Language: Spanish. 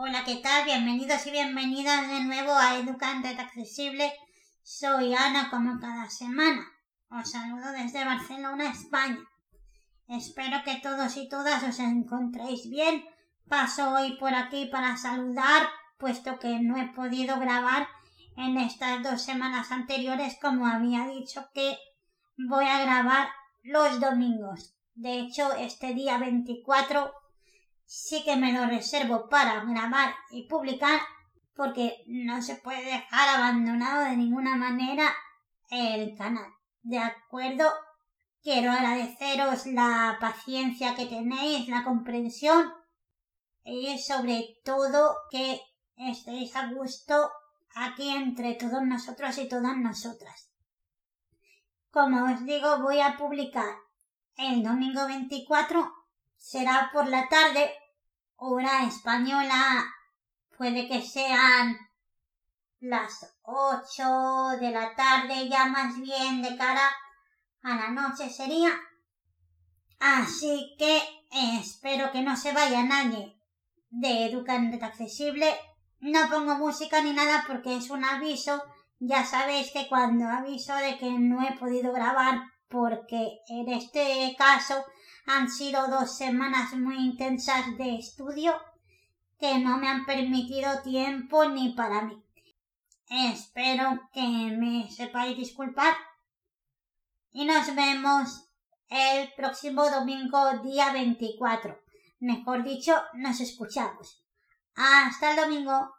Hola, ¿qué tal? Bienvenidos y bienvenidas de nuevo a Educante Accesible. Soy Ana como cada semana. Os saludo desde Barcelona, España. Espero que todos y todas os encontréis bien. Paso hoy por aquí para saludar, puesto que no he podido grabar en estas dos semanas anteriores como había dicho que voy a grabar los domingos. De hecho, este día 24 sí que me lo reservo para grabar y publicar porque no se puede dejar abandonado de ninguna manera el canal. ¿De acuerdo? Quiero agradeceros la paciencia que tenéis, la comprensión y sobre todo que estéis a gusto aquí entre todos nosotros y todas nosotras. Como os digo, voy a publicar el domingo 24 será por la tarde, hora española, puede que sean las ocho de la tarde, ya más bien de cara a la noche sería. Así que espero que no se vaya nadie de Educante Accesible. No pongo música ni nada porque es un aviso. Ya sabéis que cuando aviso de que no he podido grabar porque en este caso han sido dos semanas muy intensas de estudio que no me han permitido tiempo ni para mí. Espero que me sepáis disculpar y nos vemos el próximo domingo día 24. Mejor dicho, nos escuchamos. Hasta el domingo.